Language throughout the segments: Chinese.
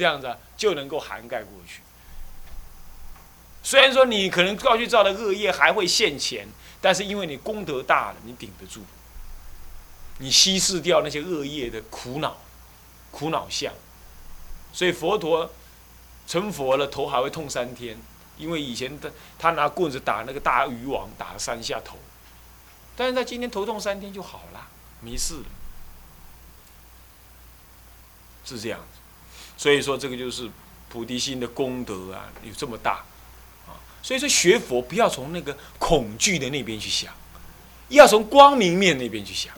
这样子，就能够涵盖过去。虽然说你可能过去造的恶业还会现前，但是因为你功德大了，你顶得住，你稀释掉那些恶业的苦恼、苦恼相。所以佛陀成佛了，头还会痛三天，因为以前他他拿棍子打那个大鱼王，打了三下头，但是他今天头痛三天就好了，没事了。是这样子，所以说这个就是菩提心的功德啊，有这么大啊。所以说学佛不要从那个恐惧的那边去想，要从光明面那边去想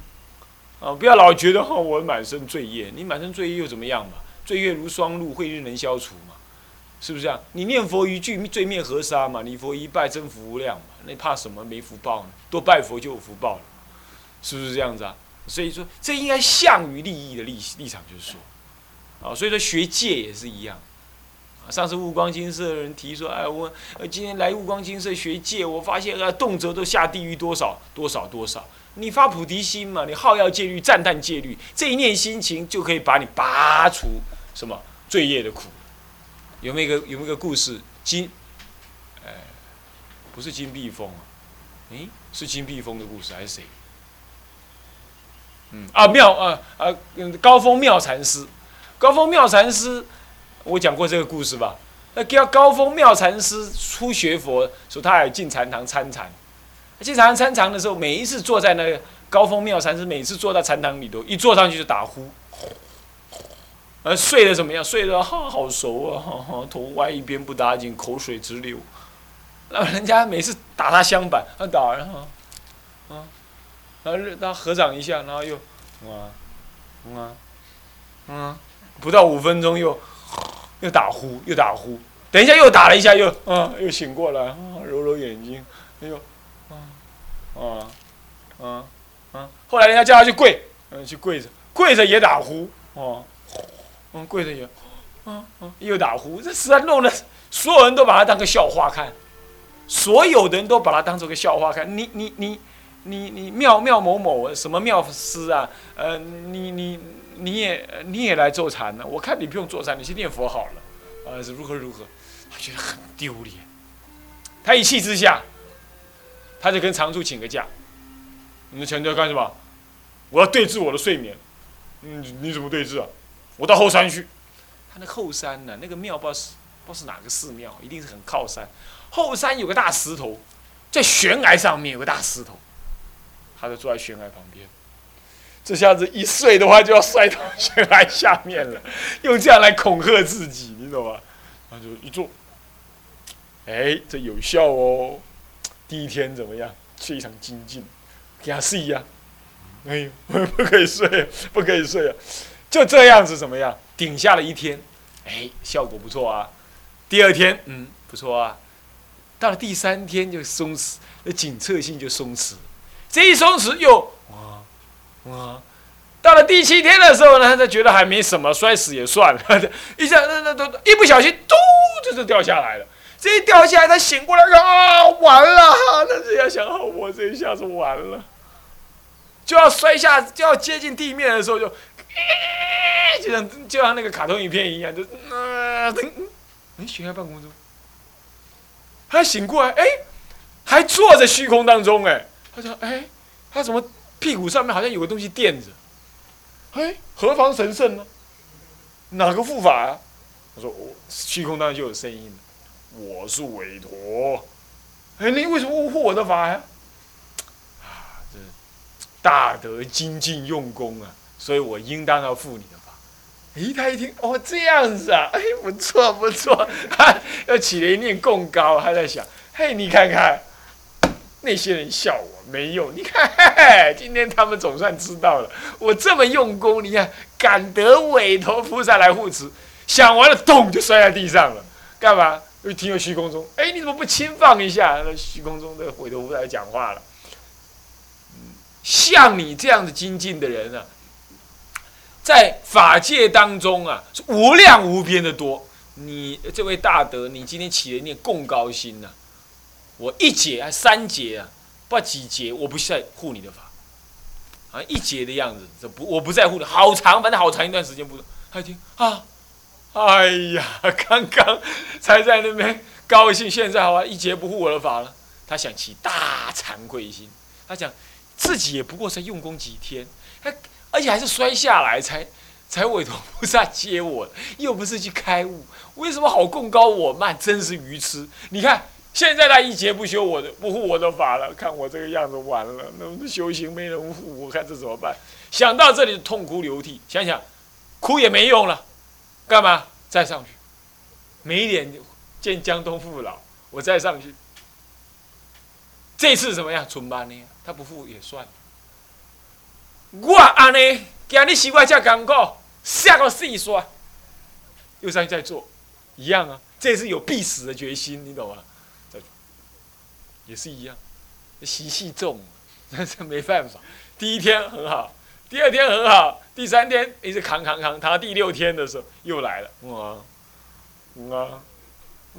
啊，不要老觉得哈我满身罪业，你满身罪业又怎么样嘛？罪业如霜露，慧日能消除嘛？是不是这样？你念佛一句，罪灭河沙嘛？你佛一拜，增福无量嘛？那怕什么没福报呢？多拜佛就有福报了，是不是这样子啊？所以说，这应该向于利益的立立场，就是说。啊，所以说学戒也是一样。上次悟光金色的人提说：“哎，我今天来悟光金色学戒，我发现啊，动辄都下地狱多少多少多少。你发菩提心嘛，你好要戒律，赞叹戒律，这一念心情就可以把你拔除什么罪业的苦。有没有一个有没有一个故事？金，哎，不是金碧峰啊？诶，是金碧峰的故事还是谁？嗯，啊妙啊啊，高峰妙禅师。”高峰妙禅师，我讲过这个故事吧？那叫高峰妙禅师初学佛，说他也进禅堂参禅。进禅堂参禅的时候，每一次坐在那个高峰妙禅师，每次坐到禅堂里头，一坐上去就打呼。呃，睡得怎么样？睡得哈好熟啊，头歪一边不打紧，口水直流。那人家每次打他香板，他打，然后，啊，然后他合掌一下，然后又，啊，啊，嗯。不到五分钟又又打呼又打呼，等一下又打了一下又啊又醒过来啊揉揉眼睛，哎呦啊啊啊啊！后来人家叫他去跪，嗯去跪着跪着也打呼哦，嗯跪着也啊啊又打呼，这实在弄得所有人都把他当个笑话看，所有的人都把他当做个笑话看。你你你你你妙妙某某什么妙师啊？呃你你。你也你也来坐禅呢？我看你不用坐禅，你去念佛好了。啊，是如何如何？他觉得很丢脸。他一气之下，他就跟常住请个假。你们强调干什么？我要对峙我的睡眠。你，你怎么对峙啊？我到后山去。他那后山呢？那个庙不知道是不知道是哪个寺庙，一定是很靠山。后山有个大石头，在悬崖上面有个大石头，他就坐在悬崖旁边。这下子一睡的话，就要摔到悬崖下面了，用这样来恐吓自己，你懂吗？他就一坐，哎，这有效哦。第一天怎么样？非常精进，给他试一下。哎呦，不可以睡，不可以睡啊！就这样子怎么样？顶下了一天，哎，效果不错啊。第二天，嗯，不错啊。到了第三天就松弛，那紧侧性就松弛，这一松弛又。啊，到了第七天的时候呢，他觉得还没什么，摔死也算了。一下那那都一不小心，嘟，就就掉下来了。这一掉下来，他醒过来，啊，完了！他这样想，我这一下子完了，就要摔下，就要接近地面的时候，就，就像就像那个卡通影片一样，就啊，等，哎，悬在半空中，他醒过来，哎，还坐在虚空当中，哎，他说，哎，他怎么？屁股上面好像有个东西垫着，嘿，何方神圣呢？哪个护法啊？他说：“我虚空当中就有声音了，我是韦陀。哎，你为什么护我的法呀？啊，这大德精进用功啊，所以我应当要护你的法。哎，他一听，哦，这样子啊，哎，不错不错，他又起了一念供高，他在想，嘿，你看看。”那些人笑我没用，你看，今天他们总算知道了，我这么用功，你看，敢得韦陀菩萨来护持，想完了，咚就摔在地上了，干嘛？又听到虚空中，哎，你怎么不轻放一下？那虚空中的韦陀菩萨讲话了，像你这样的精进的人啊，在法界当中啊，是无量无边的多。你这位大德，你今天起了念共高心呐。我一节还三节啊，不知道几节，我不在护你的法，啊，一节的样子，这不我不在乎的，好长，反正好长一段时间不。他一听啊，哎呀，刚刚才在那边高兴，现在好吧，一节不护我的法了。他想起大惭愧心，他讲自己也不过才用功几天，他而且还是摔下来才才委托菩萨接我，又不是去开悟，为什么好供高我慢？真是愚痴！你看现在他一节不修我的不护我的法了，看我这个样子完了，那修行没人护，我看这怎么办？想到这里痛哭流涕，想想哭也没用了。干嘛再上去？没脸见江东父老，我再上去。这次怎么样？存班呢？他不付也算。我安尼，今日习惯这艰苦，下个四说，又上去再做，一样啊。这次有必死的决心，你懂吗？也是一样，习气重，但是没办法。第一天很好。第二天很好，第三天一直扛扛扛，扛到第六天的时候又来了，哇，啊，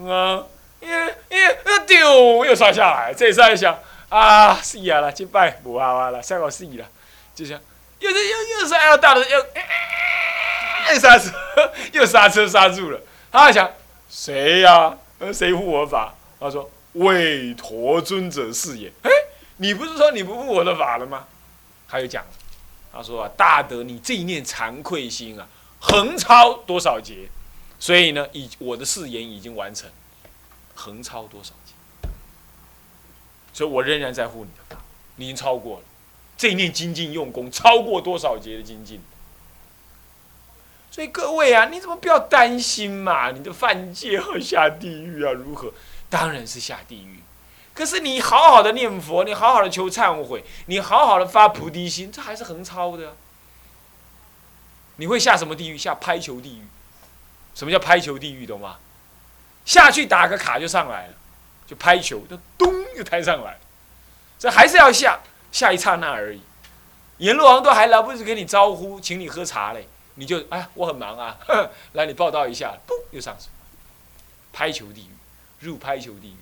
啊，耶耶，丢，又摔下来。这次还想啊，死啊了，失败，无好啊了，下个死了，就这样又是又又是要大的又，又刹车，又刹车刹住了。他还想谁呀？谁护我法？他说韦陀尊者是也。哎，你不是说你不护我的法了吗？他又讲。他说啊，大德，你这一念惭愧心啊，横超多少劫？所以呢，已我的誓言已经完成，横超多少劫？所以我仍然在护你的法，你已经超过了这一念精进用功，超过多少劫的精进？所以各位啊，你怎么不要担心嘛？你的犯戒要下地狱啊？如何？当然是下地狱。可是你好好的念佛，你好好的求忏悔，你好好的发菩提心，这还是横超的。你会下什么地狱？下拍球地狱。什么叫拍球地狱？懂吗？下去打个卡就上来了，就拍球，就咚就抬上来。这还是要下，下一刹那而已。阎罗王都还来不及给你招呼，请你喝茶嘞，你就哎，我很忙啊，来你报道一下，咚又上去。拍球地狱，入拍球地。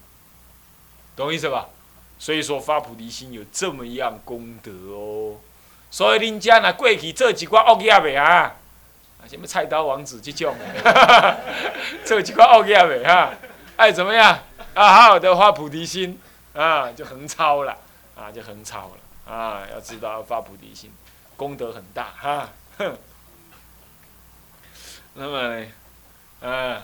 懂意思吧？所以说发菩提心有这么样功德哦。所以恁家那过去做几挂恶业未啊？啊，什么菜刀王子这种，做几挂恶业未哈？爱怎么样？啊，好好的发菩提心啊，就横超了啊，就横超了啊。要知道发菩提心，功德很大哈。哼。那么呢，啊，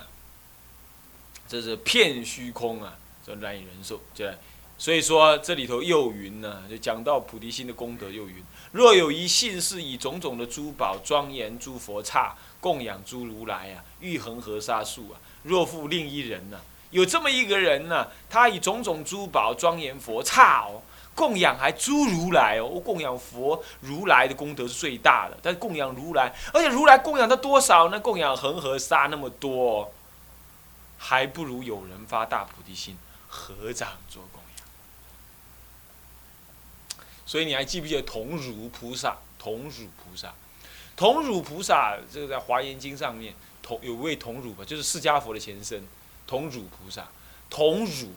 这是骗虚空啊。这难以忍受，对，所以说这里头又云呢，就讲到菩提心的功德又云。若有一信是以种种的珠宝庄严诸佛刹，供养诸如来啊，欲恒河沙数啊。若复另一人呢，有这么一个人呢，他以种种珠宝庄严佛刹哦，供养还诸如来哦，供养佛如来的功德是最大的。但供养如来，而且如来供养他多少呢？供养恒河沙那么多，还不如有人发大菩提心。合掌做供养，所以你还记不记得同如菩萨？同如菩萨，同如菩萨，这个在华严经上面，同有位同如吧，就是释迦佛的前身，同如菩萨，同如，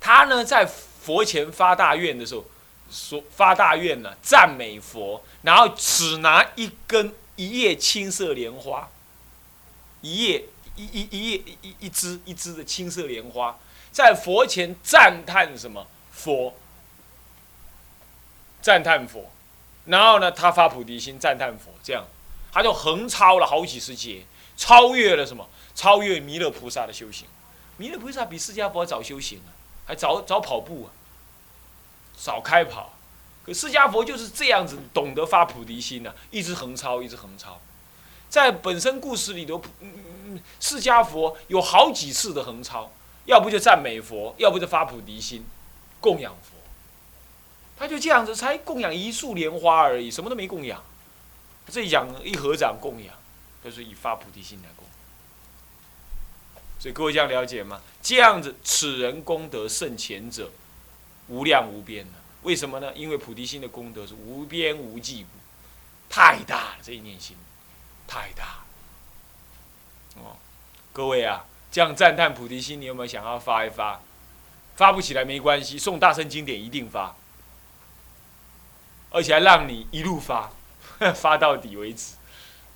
他呢在佛前发大愿的时候，说发大愿呢，赞美佛，然后只拿一根一叶青色莲花，一叶一一一一一枝一枝的青色莲花。在佛前赞叹什么佛？赞叹佛，然后呢，他发菩提心赞叹佛，这样他就横超了好几十劫，超越了什么？超越弥勒菩萨的修行。弥勒菩萨比释迦佛早修行啊，还早早跑步啊，早开跑。可释迦佛就是这样子，懂得发菩提心呢，一直横超，一直横超。在本身故事里头，释迦佛有好几次的横超。要不就赞美佛，要不就发菩提心，供养佛。他就这样子，才供养一束莲花而已，什么都没供养。这一讲一合掌供养，都是以发菩提心来供。所以各位这样了解吗？这样子，此人功德胜前者，无量无边的。为什么呢？因为菩提心的功德是无边无际，太大了。这一念心，太大。哦，各位啊。这样赞叹菩提心，你有没有想要发一发？发不起来没关系，送大圣经典一定发，而且还让你一路发，发到底为止。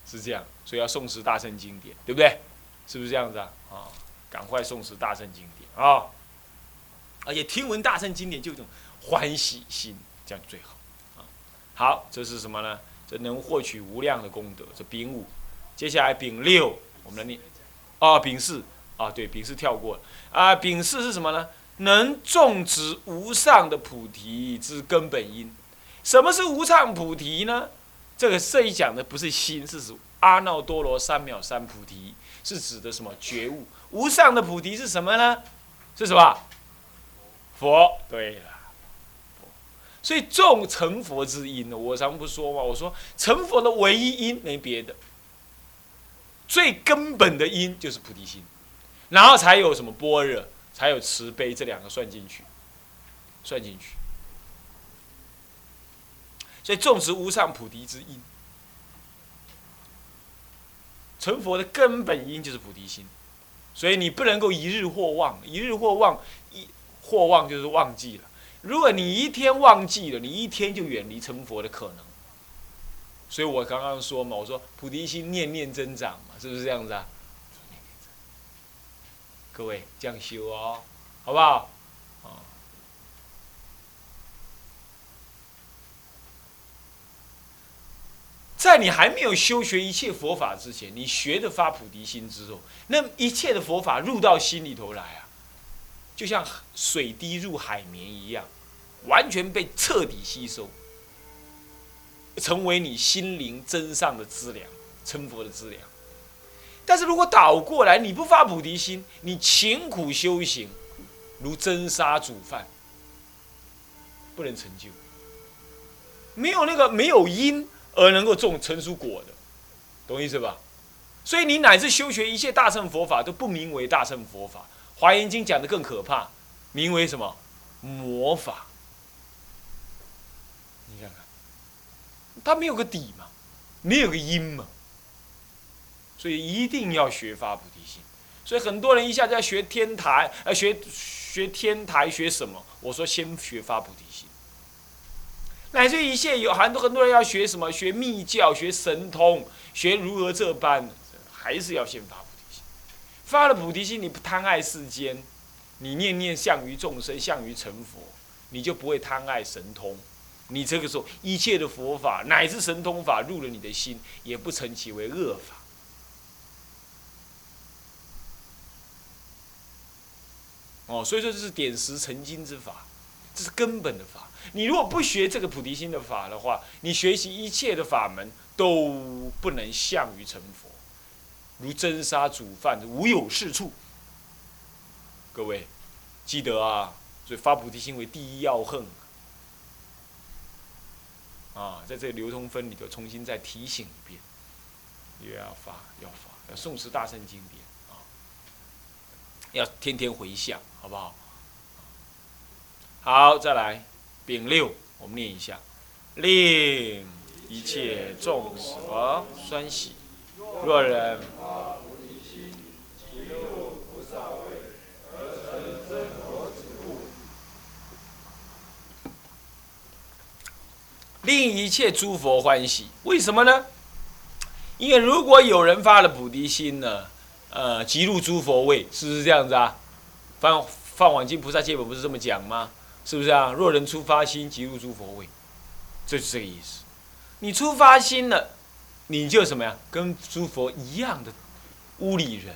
是这样，所以要诵持大圣经典，对不对？是不是这样子啊？啊，赶快诵持大圣经典啊！而且听闻大圣经典就一种欢喜心，这样最好啊。好，这是什么呢？这能获取无量的功德，这丙五。接下来丙六，我们来念。啊，丙四啊，对，丙四跳过啊。丙四是什么呢？能种植无上的菩提之根本因。什么是无上菩提呢？这个这一讲的不是心，是指阿耨多罗三藐三菩提，是指的什么觉悟？无上的菩提是什么呢？是什么？佛。对了，所以众成佛之因呢，我常不说嘛，我说成佛的唯一因没别的，最根本的因就是菩提心，然后才有什么般若，才有慈悲，这两个算进去，算进去。所以种植无上菩提之因，成佛的根本因就是菩提心，所以你不能够一日或忘，一日或忘，一或忘就是忘记了。如果你一天忘记了，你一天就远离成佛的可能。所以我刚刚说嘛，我说菩提心念念增长嘛，是不是这样子啊？各位这样修哦，好不好？哦在你还没有修学一切佛法之前，你学的发菩提心之后，那一切的佛法入到心里头来啊，就像水滴入海绵一样，完全被彻底吸收，成为你心灵真上的资粮，成佛的资粮。但是如果倒过来，你不发菩提心，你勤苦修行，如蒸沙煮饭，不能成就，没有那个没有因。而能够种成熟果的，懂意思吧？所以你乃至修学一切大乘佛法都不名为大乘佛法，《华严经》讲的更可怕，名为什么？魔法。你看看，它没有个底嘛，没有个因嘛，所以一定要学发菩提心。所以很多人一下子要学天台，呃，学学天台学什么？我说先学发菩提心。乃至一切有很多很多人要学什么？学密教、学神通、学如何这般，还是要先发菩提心。发了菩提心，你不贪爱世间，你念念向于众生，向于成佛，你就不会贪爱神通。你这个时候，一切的佛法乃至神通法入了你的心，也不成其为恶法。哦，所以说这是点石成金之法，这是根本的法。你如果不学这个菩提心的法的话，你学习一切的法门都不能向于成佛，如真沙煮饭，无有是处。各位记得啊，所以发菩提心为第一要恨啊，啊在这流通分里头重新再提醒一遍，又要发要发要诵持大圣经典啊，要天天回向，好不好？好，再来。丙六，我们念一下，令一切众生欢喜。若人令一切诸佛欢喜，为什么呢？因为如果有人发了菩提心呢，呃，即入诸佛位，是不是这样子啊？放放往经菩萨戒本不是这么讲吗？是不是啊？若人出发心，即入诸佛位，这是这个意思。你出发心了，你就什么呀？跟诸佛一样的屋里人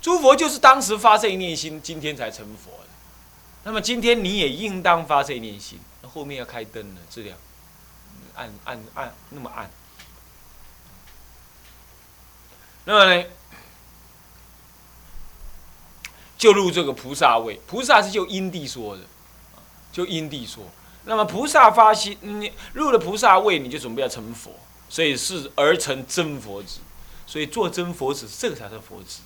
诸佛就是当时发这一念心，今天才成佛的。那么今天你也应当发这一念心。那后面要开灯了，这样暗暗暗那么暗。那么呢，就入这个菩萨位。菩萨是就因地说的。就因地说，那么菩萨发心，你入了菩萨位，你就准备要成佛，所以是而成真佛子，所以做真佛子，这个才是佛子，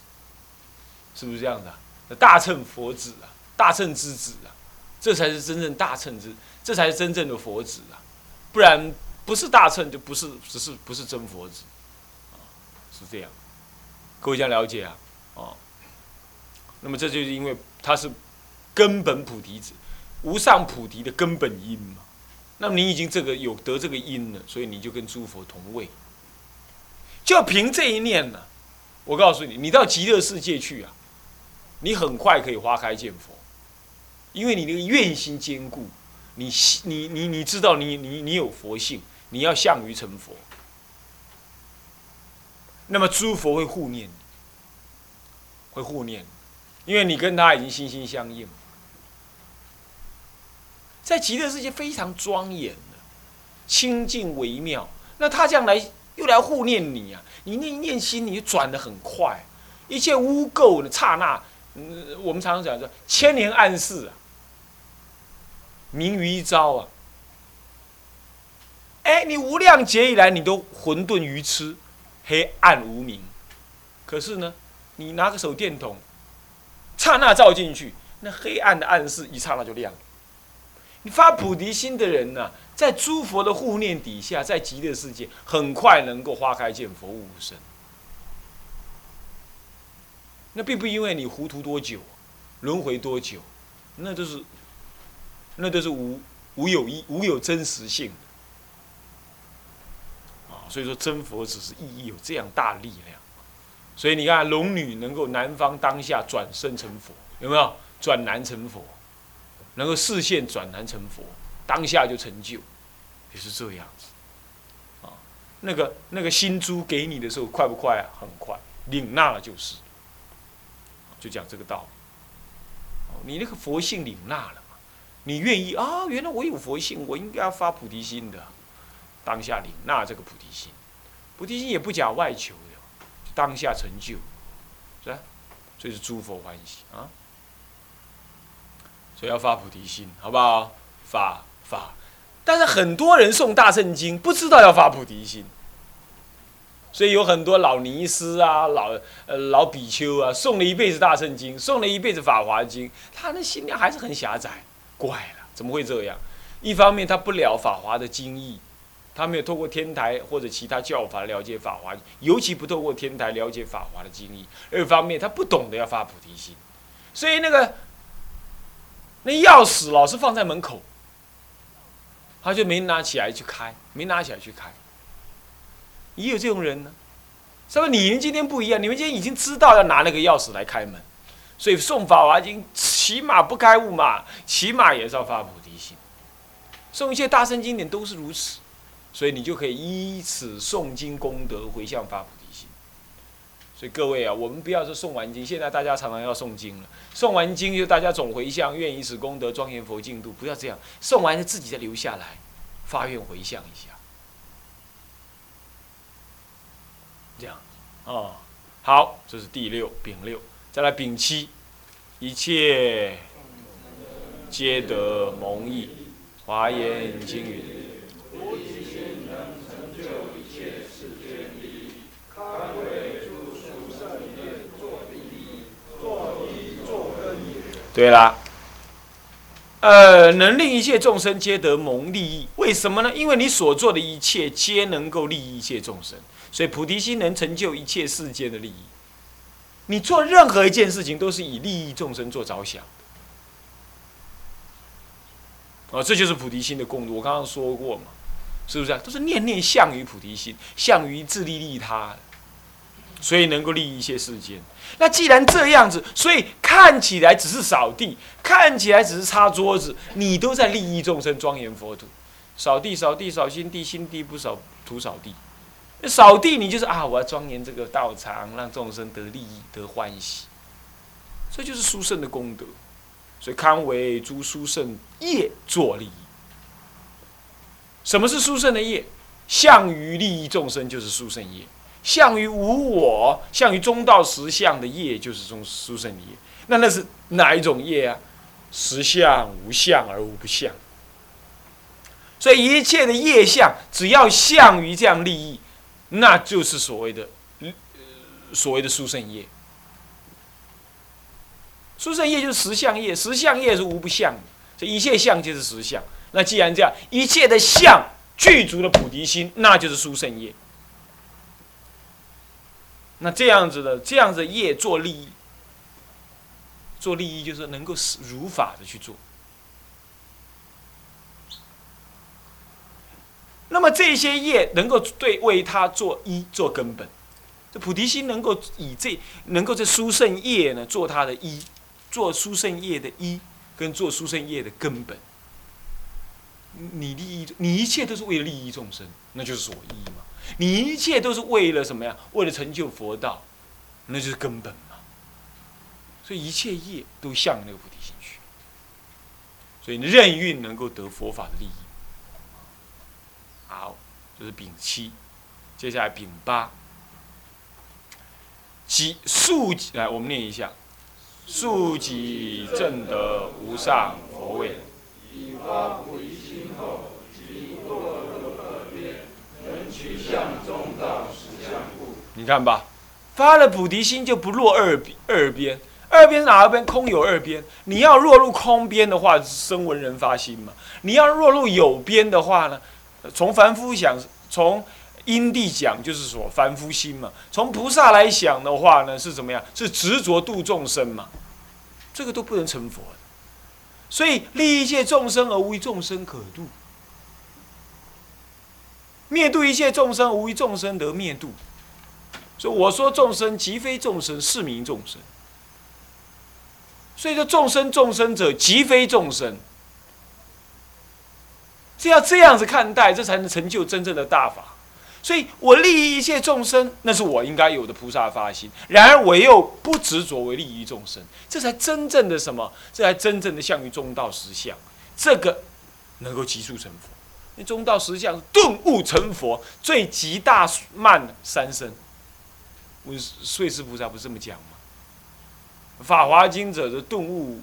是不是这样的？大乘佛子啊，大乘之子啊，这才是真正大乘之，这才是真正的佛子啊，不然不是大乘就不是，只是不是真佛子，是这样，各位这样了解啊，哦，那么这就是因为他是根本菩提子。无上菩提的根本因嘛，那么你已经这个有得这个因了，所以你就跟诸佛同位。就凭这一念呢，我告诉你，你到极乐世界去啊，你很快可以花开见佛，因为你那个愿心坚固，你你你你知道你你你有佛性，你要向于成佛，那么诸佛会护念你，会护念，因为你跟他已经心心相印。在极乐世界非常庄严的，清净微妙。那他这样来又来护念你啊！你念一念心，你就转的很快，一切污垢的刹那，嗯，我们常常讲说千年暗示啊，明于一朝啊。哎，你无量劫以来，你都混沌愚痴，黑暗无明。可是呢，你拿个手电筒，刹那照进去，那黑暗的暗示一刹那就亮了。你发菩提心的人呢，在诸佛的护念底下，在极乐世界，很快能够花开见佛无生。那并不因为你糊涂多久，轮回多久，那都是，那都是无无有一无有真实性。啊，所以说真佛只是意义有这样大力量。所以你看龙女能够南方当下转生成佛，有没有转南成佛？能够视线转男成佛，当下就成就，也是这样子。啊，那个那个新珠给你的时候快不快啊？很快，领纳了就是。就讲这个道理。你那个佛性领纳了？你愿意啊？原来我有佛性，我应该要发菩提心的。当下领纳这个菩提心，菩提心也不讲外求的，当下成就，是吧？所以是诸佛欢喜啊。所以要发菩提心，好不好？发发，但是很多人诵大圣经不知道要发菩提心，所以有很多老尼师啊、老呃老比丘啊，诵了一辈子大圣经，诵了一辈子法华经，他的心量还是很狭窄。怪了，怎么会这样？一方面他不了法华的经义，他没有透过天台或者其他教法了解法华，尤其不透过天台了解法华的经义；二方面他不懂得要发菩提心，所以那个。那钥匙老是放在门口，他就没拿起来去开，没拿起来去开。也有这种人呢，是不是？你们今天不一样，你们今天已经知道要拿那个钥匙来开门，所以送《法华经》起码不开悟嘛，起码也是要发菩提心。送一些大圣经典都是如此，所以你就可以依此诵经功德回向发菩提心。所以各位啊，我们不要说诵完经，现在大家常常要诵经了。诵完经就大家总回向，愿以此功德庄严佛净土。不要这样，诵完就自己再留下来，发愿回向一下。这样，哦，好，这是第六丙六，再来丙七，一切皆得蒙益，华严经云。对啦，呃，能令一切众生皆得蒙利益，为什么呢？因为你所做的一切皆能够利益一切众生，所以菩提心能成就一切世间的利益。你做任何一件事情都是以利益众生做着想，哦，这就是菩提心的功德。我刚刚说过嘛，是不是？都是念念向于菩提心，向于自利利他。所以能够利益一些世间。那既然这样子，所以看起来只是扫地，看起来只是擦桌子，你都在利益众生，庄严佛土。扫地，扫地，扫心地，心地不扫土扫地。扫地，你就是啊，我要庄严这个道场，让众生得利益，得欢喜。这就是殊胜的功德。所以堪为诸殊胜业作利益。什么是殊胜的业？向于利益众生，就是殊胜业。相于无我，相于中道实相的业，就是中殊胜业。那那是哪一种业啊？实相无相而无不相。所以一切的业相，只要相于这样利益，那就是所谓的所谓的殊胜业。殊胜业就是实相业，实相业是无不相的。所以一切相就是实相。那既然这样，一切的相具足了菩提心，那就是殊胜业。那这样子的，这样子业做利益，做利益就是能够如法的去做。那么这些业能够对为他做一做根本，这菩提心能够以这能够在殊胜业呢做他的一，做殊胜业的一，跟做殊胜业的根本。你利益你一切都是为了利益众生，那就是所依嘛。你一切都是为了什么呀？为了成就佛道，那就是根本嘛。所以一切业都向那个菩提心去。所以任运能够得佛法的利益。好，这是丙七，接下来丙八。己速来，我们念一下：速己正得无上佛位。你看吧，发了菩提心就不落二二边，二边哪边空有二边？你要落入空边的话，声闻人发心嘛；你要落入有边的话呢，从凡夫想，从因地讲就是说凡夫心嘛；从菩萨来想的话呢，是怎么样？是执着度众生嘛？这个都不能成佛。所以利益一切众生而无一众生可度，灭度一切众生无一众生得灭度。所以我说众生即非众生，是名众生。所以说众生众生者即非众生，这要这样子看待，这才能成就真正的大法。所以我利益一切众生，那是我应该有的菩萨发心。然而我又不执着为利益众生，这才真正的什么？这才真正的向于中道实相。这个能够急速成佛。那中道实相顿悟成佛，最极大慢三生。我岁师菩萨不是这么讲吗？《法华经》者的顿悟，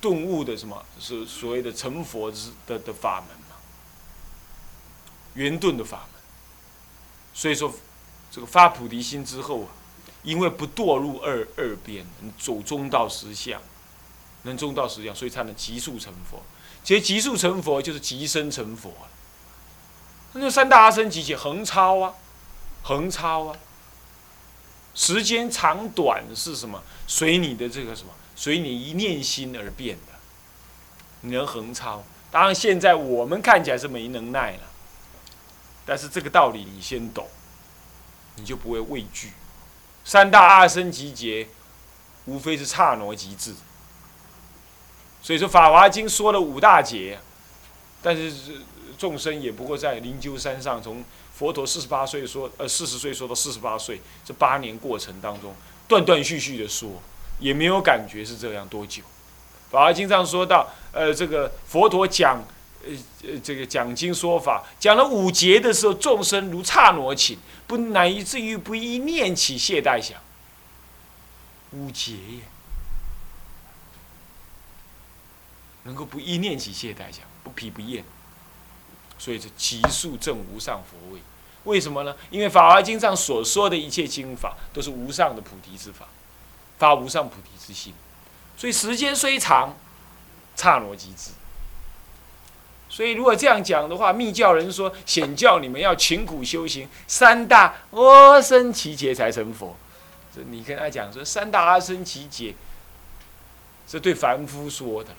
顿悟的什么是所谓的成佛之的的法门？圆顿的法门。所以说，这个发菩提心之后啊，因为不堕入二二边，走中道实相，能中道实相，所以才能急速成佛。其实急速成佛就是极生成佛那就三大阿僧祇劫横超啊，横超啊，时间长短是什么？随你的这个什么？随你一念心而变的。你能横超，当然现在我们看起来是没能耐了。但是这个道理你先懂，你就不会畏惧。三大阿僧集结，无非是刹那极致。所以说《法华经》说了五大劫，但是众生也不过在灵鹫山上，从佛陀四十八岁说，呃，四十岁说到四十八岁，这八年过程当中，断断续续的说，也没有感觉是这样多久。《法华经》上说到，呃，这个佛陀讲。呃呃，这个讲经说法讲了五劫的时候，众生如刹那顷，不乃以至于不一念起懈怠想。五劫耶，能够不一念起懈怠想，不疲不厌，所以是极速证无上佛位。为什么呢？因为《法华经》上所说的一切经法都是无上的菩提之法，发无上菩提之心，所以时间虽长，刹那即至。所以，如果这样讲的话，密教人说显教你们要勤苦修行，三大阿僧祇劫才成佛。这你跟他讲说三大阿僧祇劫，是对凡夫说的了。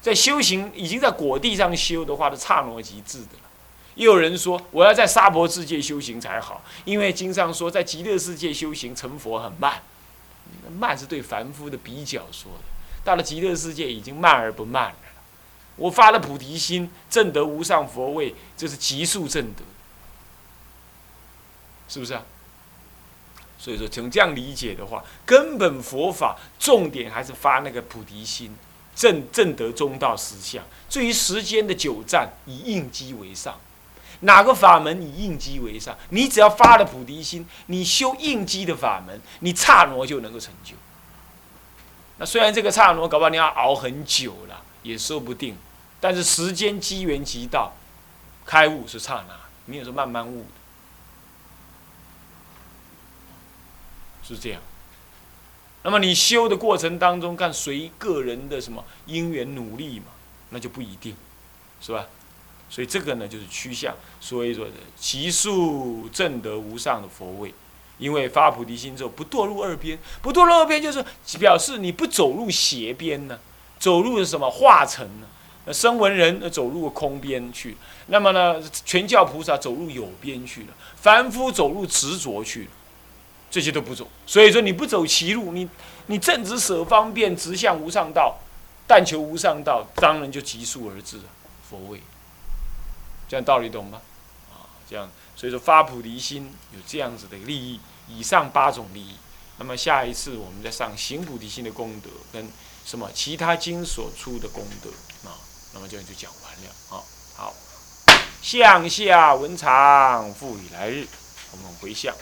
在修行已经在果地上修的话，是刹那即至的了。又有人说我要在娑婆世界修行才好，因为经上说在极乐世界修行成佛很慢，慢是对凡夫的比较说的。到了极乐世界已经慢而不慢了。我发了菩提心，正得无上佛位，这是极速正得，是不是啊？所以说，从这样理解的话，根本佛法重点还是发那个菩提心，正正得中道实相。至于时间的久暂，以应机为上。哪个法门以应机为上？你只要发了菩提心，你修应机的法门，你刹那就能够成就。那虽然这个刹那，搞不好你要熬很久了。也说不定，但是时间机缘即到，开悟是刹那，没有说慢慢悟的，是这样。那么你修的过程当中，看随个人的什么因缘努力嘛，那就不一定，是吧？所以这个呢，就是趋向所以说的其数正得无上的佛位，因为发菩提心之后不堕入二边，不堕入二边就是表示你不走入邪边呢。走入什么化成呢？那声闻人走入空边去，那么呢，全教菩萨走入有边去了，凡夫走入执着去了。这些都不走。所以说你不走歧路，你你正直舍方便，直向无上道，但求无上道，当然就急速而至佛位。这样道理懂吗？啊，这样，所以说发菩提心有这样子的利益，以上八种利益。那么下一次我们再上行菩提心的功德跟什么其他经所出的功德啊，那么这样就讲完了啊。好，向下文长复以来日，我们回向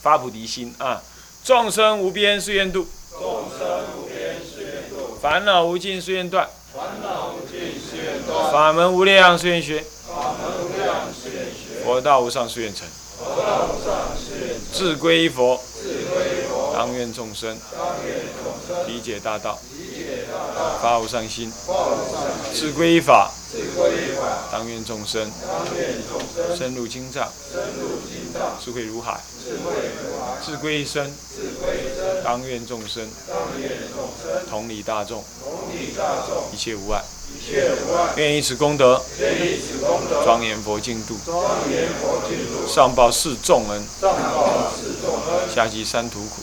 发菩提心啊，众生无边誓愿度，众生无边誓愿度，烦恼无尽誓愿断，烦恼无尽誓愿断，法门无量誓愿学，法门无量誓愿学，佛道无上誓愿成，佛道无上誓愿成，志归佛，志归佛，当愿众生理解大道发无上心至归依法当愿众生深入经藏智慧如海至归一生当愿众生同理大众一切无碍愿以此功德庄严佛净土上报四重恩下济三途苦